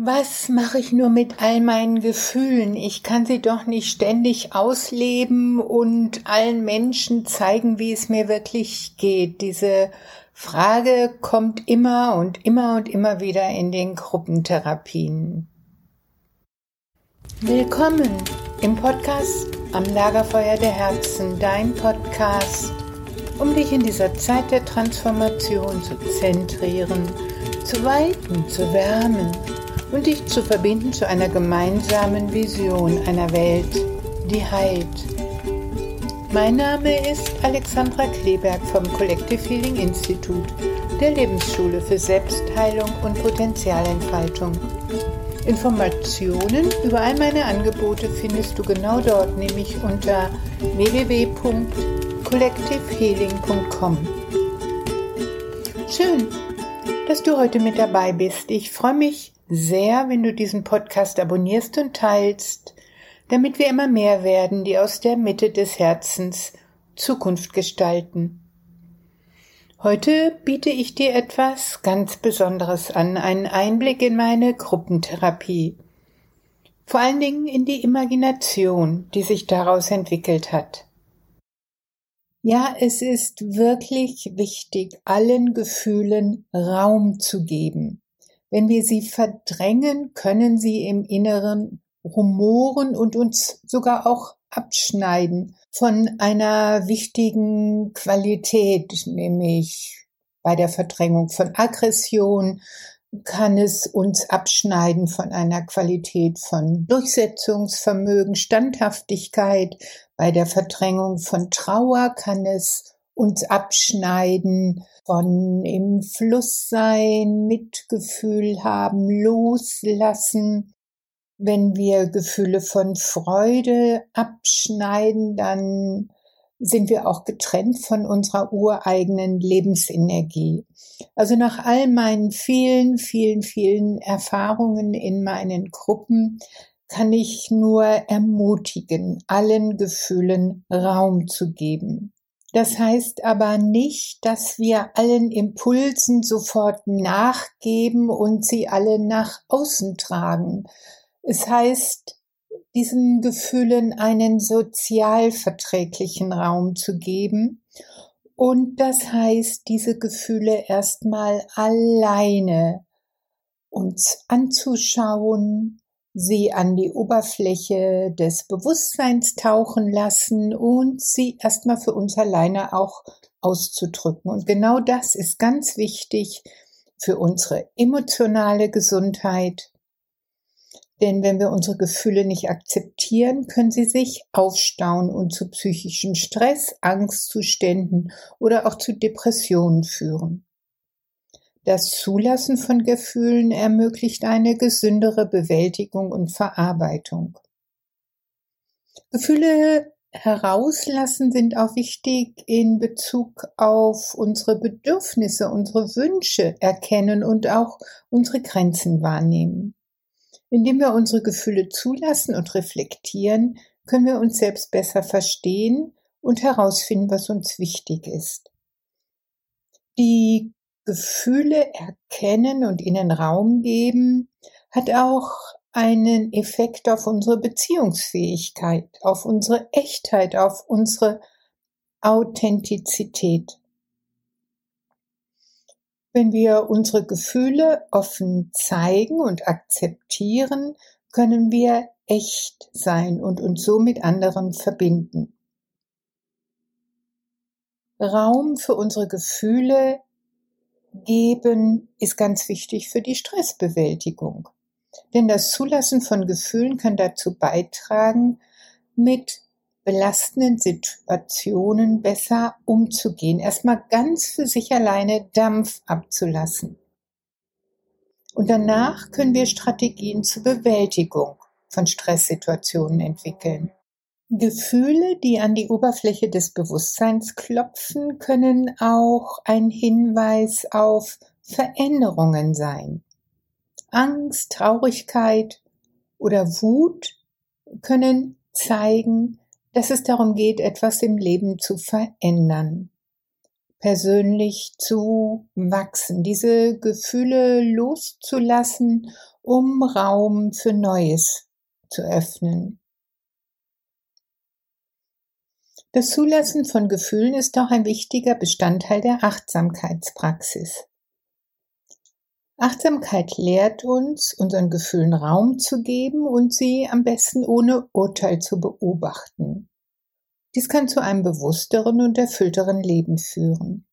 Was mache ich nur mit all meinen Gefühlen? Ich kann sie doch nicht ständig ausleben und allen Menschen zeigen, wie es mir wirklich geht. Diese Frage kommt immer und immer und immer wieder in den Gruppentherapien. Willkommen im Podcast Am Lagerfeuer der Herzen, dein Podcast, um dich in dieser Zeit der Transformation zu zentrieren, zu weiten, zu wärmen und dich zu verbinden zu einer gemeinsamen Vision einer Welt, die heilt. Mein Name ist Alexandra Kleberg vom Collective Healing Institute, der Lebensschule für Selbstheilung und Potenzialentfaltung. Informationen über all meine Angebote findest du genau dort, nämlich unter www.collectivehealing.com. Schön, dass du heute mit dabei bist. Ich freue mich sehr, wenn du diesen Podcast abonnierst und teilst, damit wir immer mehr werden, die aus der Mitte des Herzens Zukunft gestalten. Heute biete ich dir etwas ganz Besonderes an, einen Einblick in meine Gruppentherapie. Vor allen Dingen in die Imagination, die sich daraus entwickelt hat. Ja, es ist wirklich wichtig, allen Gefühlen Raum zu geben. Wenn wir sie verdrängen, können sie im Inneren rumoren und uns sogar auch abschneiden von einer wichtigen Qualität, nämlich bei der Verdrängung von Aggression kann es uns abschneiden von einer Qualität von Durchsetzungsvermögen, Standhaftigkeit. Bei der Verdrängung von Trauer kann es uns abschneiden von im Fluss sein, Mitgefühl haben, loslassen. Wenn wir Gefühle von Freude abschneiden, dann sind wir auch getrennt von unserer ureigenen Lebensenergie. Also nach all meinen vielen, vielen, vielen Erfahrungen in meinen Gruppen kann ich nur ermutigen, allen Gefühlen Raum zu geben. Das heißt aber nicht, dass wir allen Impulsen sofort nachgeben und sie alle nach außen tragen. Es heißt, diesen Gefühlen einen sozialverträglichen Raum zu geben. Und das heißt, diese Gefühle erstmal alleine uns anzuschauen, sie an die Oberfläche des Bewusstseins tauchen lassen und sie erstmal für uns alleine auch auszudrücken. Und genau das ist ganz wichtig für unsere emotionale Gesundheit. Denn wenn wir unsere Gefühle nicht akzeptieren, können sie sich aufstauen und zu psychischem Stress, Angstzuständen oder auch zu Depressionen führen. Das Zulassen von Gefühlen ermöglicht eine gesündere Bewältigung und Verarbeitung. Gefühle herauslassen sind auch wichtig in Bezug auf unsere Bedürfnisse, unsere Wünsche erkennen und auch unsere Grenzen wahrnehmen. Indem wir unsere Gefühle zulassen und reflektieren, können wir uns selbst besser verstehen und herausfinden, was uns wichtig ist. Die Gefühle erkennen und ihnen Raum geben, hat auch einen Effekt auf unsere Beziehungsfähigkeit, auf unsere Echtheit, auf unsere Authentizität. Wenn wir unsere Gefühle offen zeigen und akzeptieren, können wir echt sein und uns so mit anderen verbinden. Raum für unsere Gefühle geben ist ganz wichtig für die Stressbewältigung. Denn das Zulassen von Gefühlen kann dazu beitragen, mit belastenden Situationen besser umzugehen. Erstmal ganz für sich alleine Dampf abzulassen. Und danach können wir Strategien zur Bewältigung von Stresssituationen entwickeln. Gefühle, die an die Oberfläche des Bewusstseins klopfen, können auch ein Hinweis auf Veränderungen sein. Angst, Traurigkeit oder Wut können zeigen, dass es darum geht, etwas im Leben zu verändern. persönlich zu wachsen, diese Gefühle loszulassen, um Raum für Neues zu öffnen. Das Zulassen von Gefühlen ist auch ein wichtiger Bestandteil der Achtsamkeitspraxis. Achtsamkeit lehrt uns, unseren Gefühlen Raum zu geben und sie am besten ohne Urteil zu beobachten. Dies kann zu einem bewussteren und erfüllteren Leben führen.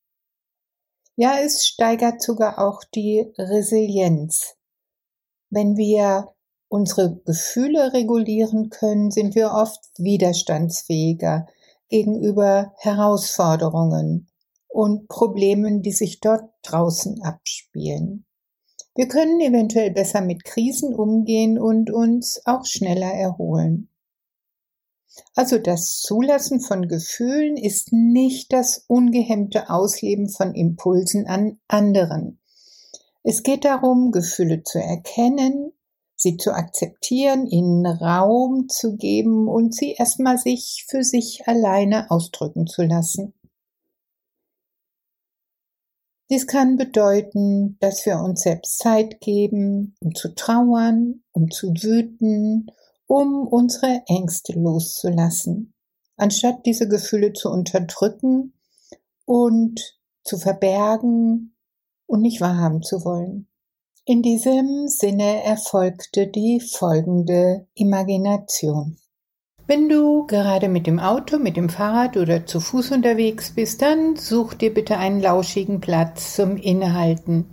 Ja, es steigert sogar auch die Resilienz. Wenn wir unsere Gefühle regulieren können, sind wir oft widerstandsfähiger gegenüber Herausforderungen und Problemen, die sich dort draußen abspielen. Wir können eventuell besser mit Krisen umgehen und uns auch schneller erholen. Also das Zulassen von Gefühlen ist nicht das ungehemmte Ausleben von Impulsen an anderen. Es geht darum, Gefühle zu erkennen, sie zu akzeptieren, ihnen Raum zu geben und sie erstmal sich für sich alleine ausdrücken zu lassen. Dies kann bedeuten, dass wir uns selbst Zeit geben, um zu trauern, um zu wüten, um unsere Ängste loszulassen, anstatt diese Gefühle zu unterdrücken und zu verbergen und nicht wahrhaben zu wollen. In diesem Sinne erfolgte die folgende Imagination. Wenn du gerade mit dem Auto, mit dem Fahrrad oder zu Fuß unterwegs bist, dann such dir bitte einen lauschigen Platz zum Innehalten.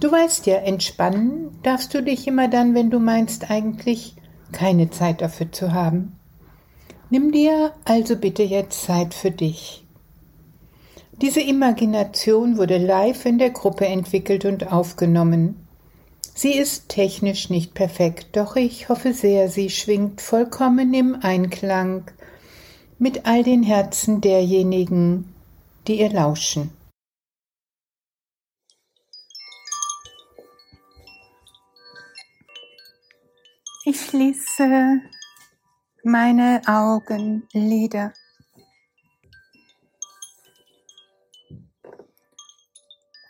Du weißt ja, entspannen darfst du dich immer dann, wenn du meinst eigentlich keine Zeit dafür zu haben. Nimm dir also bitte jetzt Zeit für dich. Diese Imagination wurde live in der Gruppe entwickelt und aufgenommen. Sie ist technisch nicht perfekt, doch ich hoffe sehr, sie schwingt vollkommen im Einklang mit all den Herzen derjenigen, die ihr lauschen. Ich schließe meine Augenlider.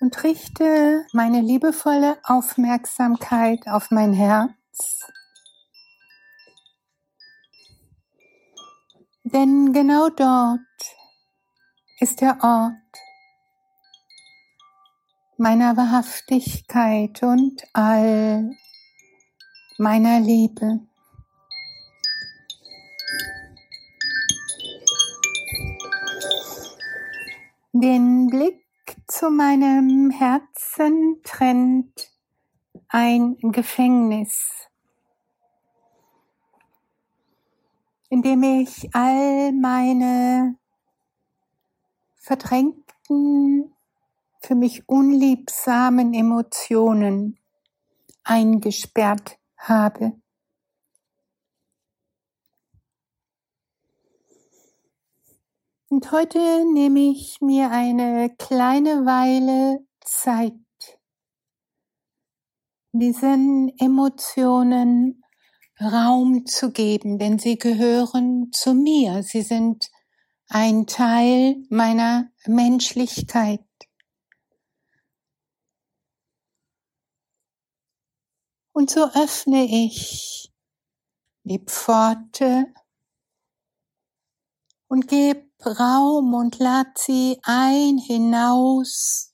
Und richte meine liebevolle Aufmerksamkeit auf mein Herz. Denn genau dort ist der Ort meiner Wahrhaftigkeit und all meiner Liebe. Den Blick zu meinem Herzen trennt ein Gefängnis, in dem ich all meine verdrängten, für mich unliebsamen Emotionen eingesperrt habe. Und heute nehme ich mir eine kleine Weile Zeit, diesen Emotionen Raum zu geben, denn sie gehören zu mir. Sie sind ein Teil meiner Menschlichkeit. Und so öffne ich die Pforte und gebe Raum und lad sie ein hinaus,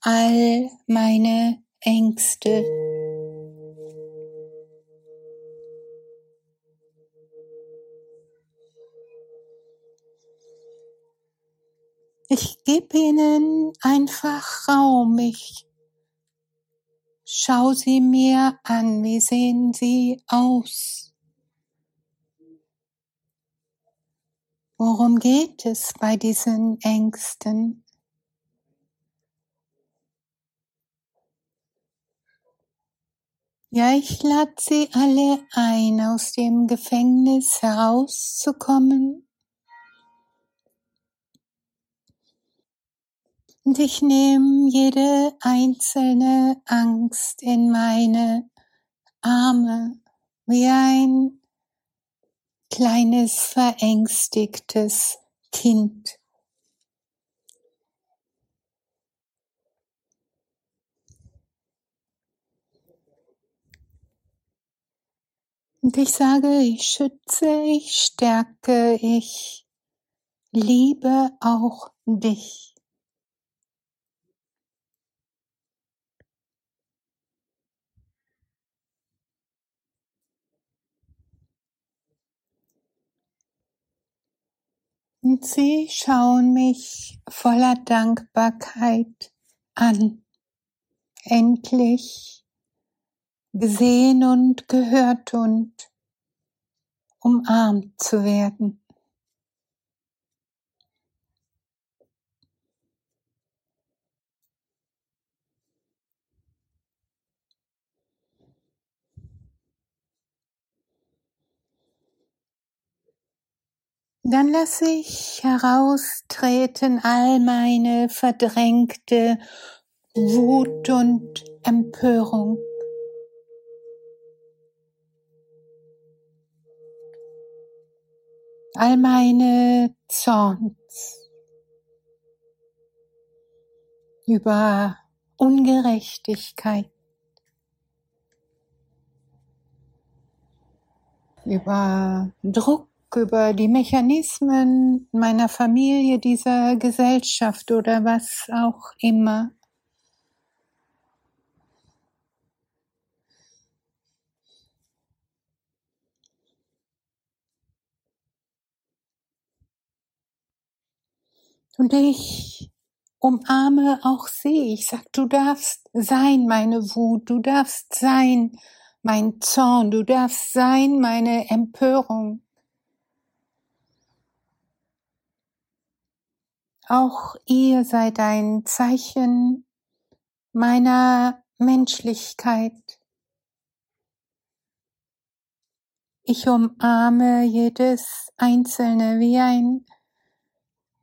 all meine Ängste. Ich gebe ihnen einfach Raum. Ich schau sie mir an. Wie sehen sie aus? Worum geht es bei diesen Ängsten? Ja, ich lade Sie alle ein, aus dem Gefängnis herauszukommen. Und ich nehme jede einzelne Angst in meine Arme wie ein kleines verängstigtes Kind. Und ich sage, ich schütze, ich stärke, ich liebe auch dich. Und sie schauen mich voller Dankbarkeit an. Endlich gesehen und gehört und umarmt zu werden. Dann lasse ich heraustreten all meine verdrängte Wut und Empörung. All meine Zorns über Ungerechtigkeit, über Druck über die Mechanismen meiner Familie, dieser Gesellschaft oder was auch immer. Und ich umarme auch sie. Ich sag, du darfst sein, meine Wut, du darfst sein, mein Zorn, du darfst sein, meine Empörung. Auch ihr seid ein Zeichen meiner Menschlichkeit. Ich umarme jedes Einzelne wie ein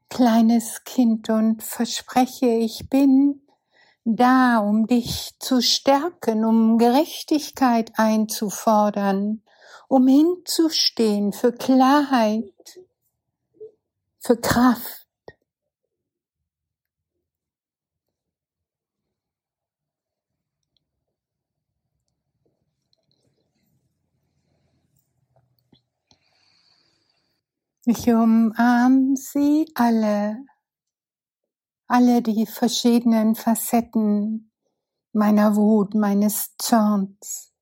kleines Kind und verspreche, ich bin da, um dich zu stärken, um Gerechtigkeit einzufordern, um hinzustehen für Klarheit, für Kraft. Ich umarme sie alle, alle die verschiedenen Facetten meiner Wut, meines Zorns.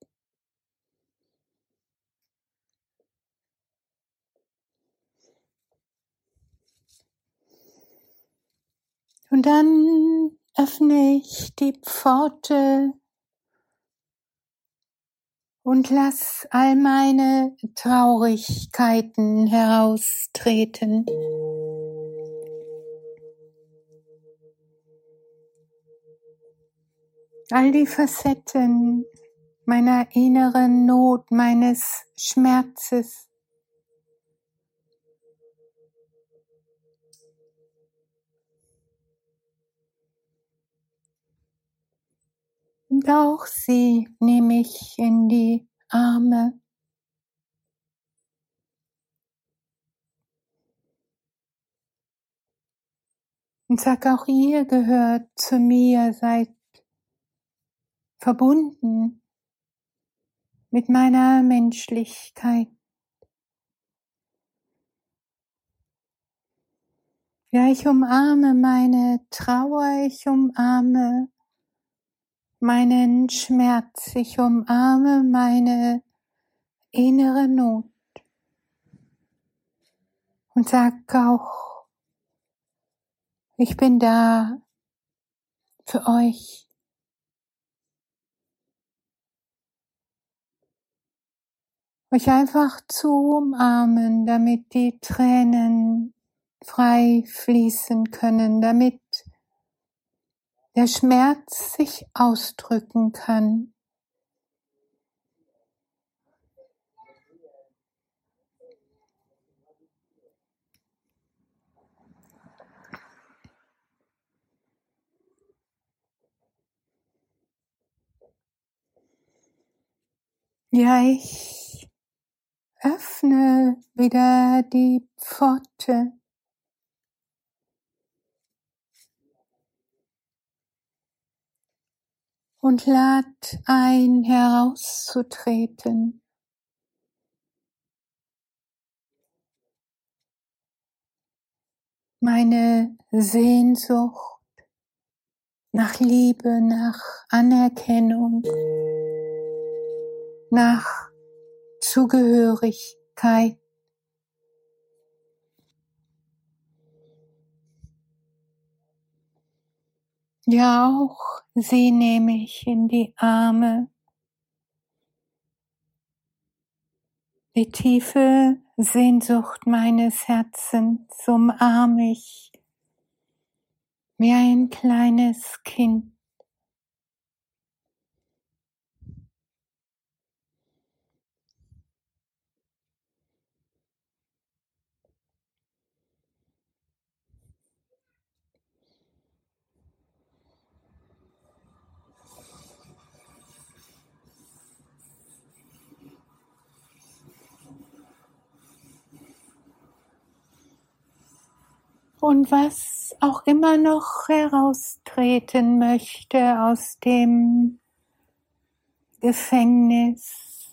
Und dann öffne ich die Pforte und lass all meine Traurigkeiten heraustreten. All die Facetten meiner inneren Not, meines Schmerzes. Und auch sie nehme ich in die Arme. Und sag auch ihr gehört zu mir, seid verbunden mit meiner Menschlichkeit. Ja, ich umarme meine Trauer, ich umarme meinen Schmerz, ich umarme meine innere Not und sag auch, ich bin da für euch. Euch einfach zu umarmen, damit die Tränen frei fließen können, damit der Schmerz sich ausdrücken kann. Ja, ich öffne wieder die Pforte und lad ein herauszutreten. Meine Sehnsucht nach Liebe, nach Anerkennung, nach Zugehörigkeit Ja, auch sie nehme ich in die Arme. Die tiefe Sehnsucht meines Herzens umarme ich wie ein kleines Kind. Und was auch immer noch heraustreten möchte aus dem Gefängnis.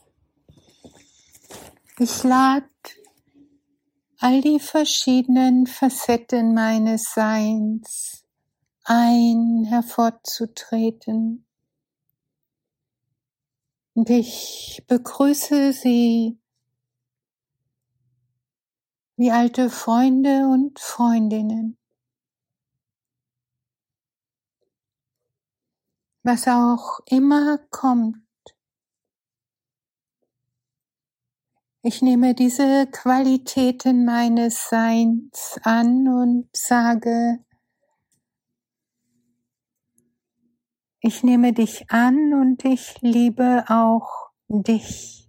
Ich lade all die verschiedenen Facetten meines Seins ein, hervorzutreten. Und ich begrüße sie wie alte Freunde und Freundinnen. Was auch immer kommt. Ich nehme diese Qualitäten meines Seins an und sage, ich nehme dich an und ich liebe auch dich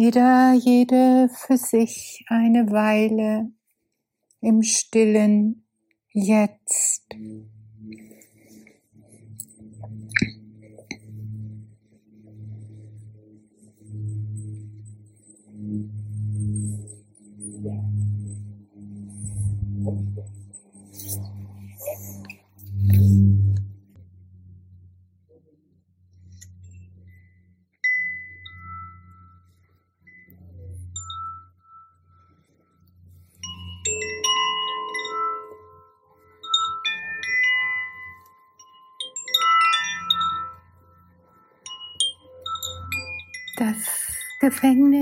jeder, jede für sich eine Weile im stillen Jetzt.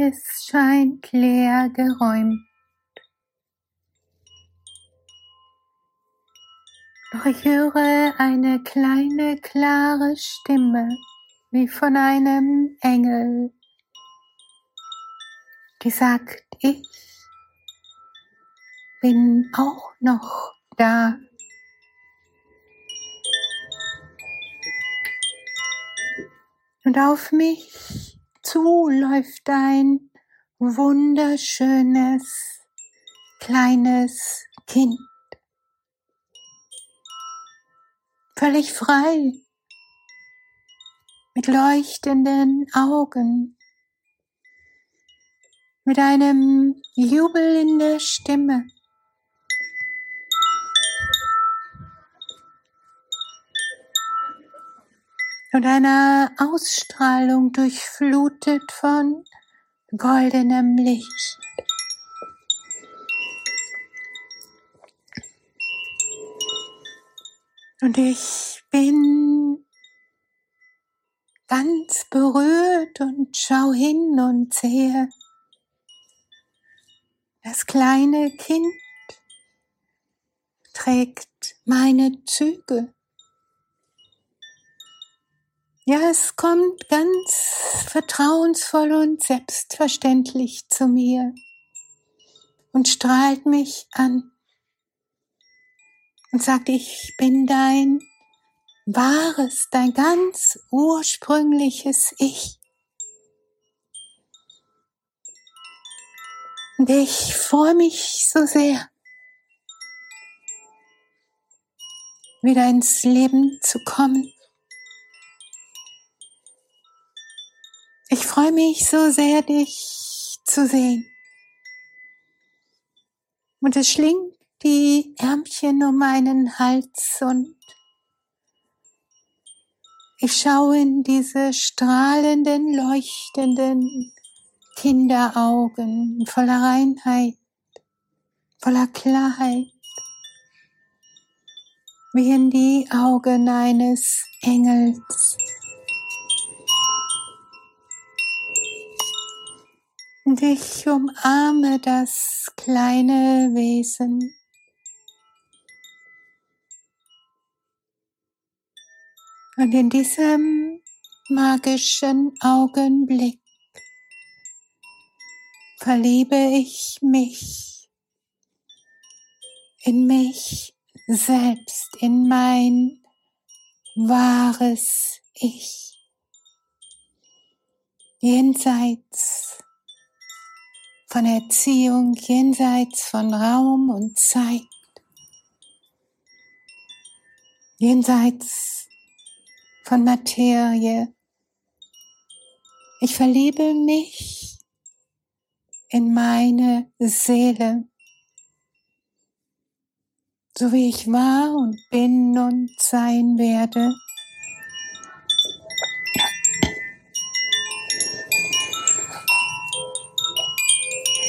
Gefängnis scheint leer geräumt. Doch ich höre eine kleine, klare Stimme, wie von einem Engel, die sagt, ich bin auch noch da. Und auf mich zu läuft ein wunderschönes kleines Kind. Völlig frei, mit leuchtenden Augen, mit einem Jubel in der Stimme. Und einer Ausstrahlung durchflutet von goldenem Licht. Und ich bin ganz berührt und schau hin und sehe das kleine Kind trägt meine Züge. Ja, es kommt ganz vertrauensvoll und selbstverständlich zu mir und strahlt mich an und sagt, ich bin dein wahres, dein ganz ursprüngliches Ich. Und ich freue mich so sehr, wieder ins Leben zu kommen Ich freue mich so sehr, dich zu sehen. Und es schlingt die Ärmchen um meinen Hals und ich schaue in diese strahlenden, leuchtenden Kinderaugen voller Reinheit, voller Klarheit, wie in die Augen eines Engels. Und ich umarme das kleine Wesen. Und in diesem magischen Augenblick verliebe ich mich in mich selbst, in mein wahres Ich, jenseits von Erziehung, jenseits von Raum und Zeit, jenseits von Materie. Ich verliebe mich in meine Seele, so wie ich war und bin und sein werde.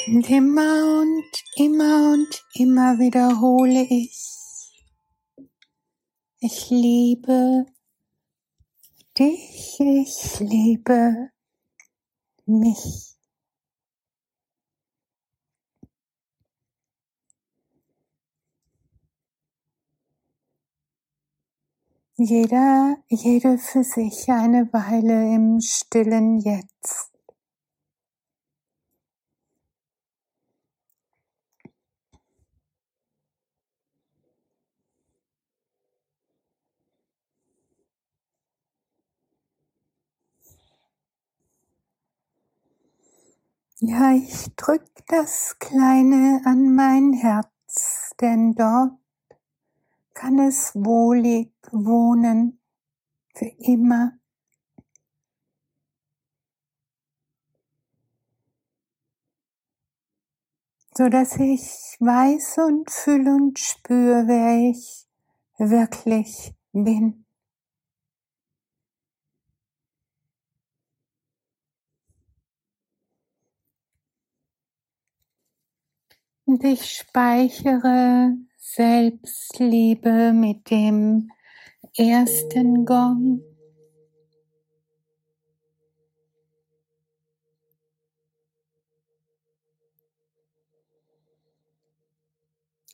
Und immer und immer und immer wiederhole ich, ich liebe dich, ich liebe mich. Jeder, jede für sich eine Weile im stillen Jetzt. Ja, ich drück das Kleine an mein Herz, denn dort kann es wohlig wohnen für immer. so dass ich weiß und fühle und spüre, wer ich wirklich bin. Und ich speichere Selbstliebe mit dem ersten Gong.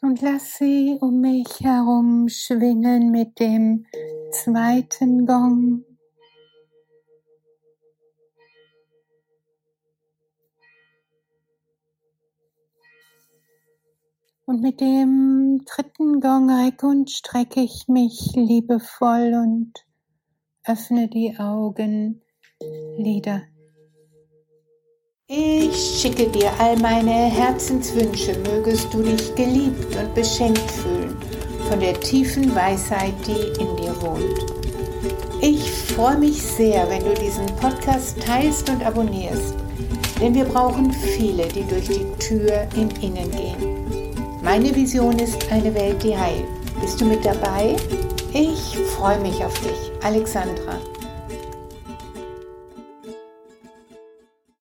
Und lass sie um mich herum schwingen mit dem zweiten Gong. Und mit dem dritten Gong recke und strecke ich mich liebevoll und öffne die Augen Lieder. Ich schicke dir all meine Herzenswünsche, mögest du dich geliebt und beschenkt fühlen von der tiefen Weisheit, die in dir wohnt. Ich freue mich sehr, wenn du diesen Podcast teilst und abonnierst, denn wir brauchen viele, die durch die Tür im Innen gehen. Meine Vision ist eine Welt, die heilt. Bist du mit dabei? Ich freue mich auf dich, Alexandra.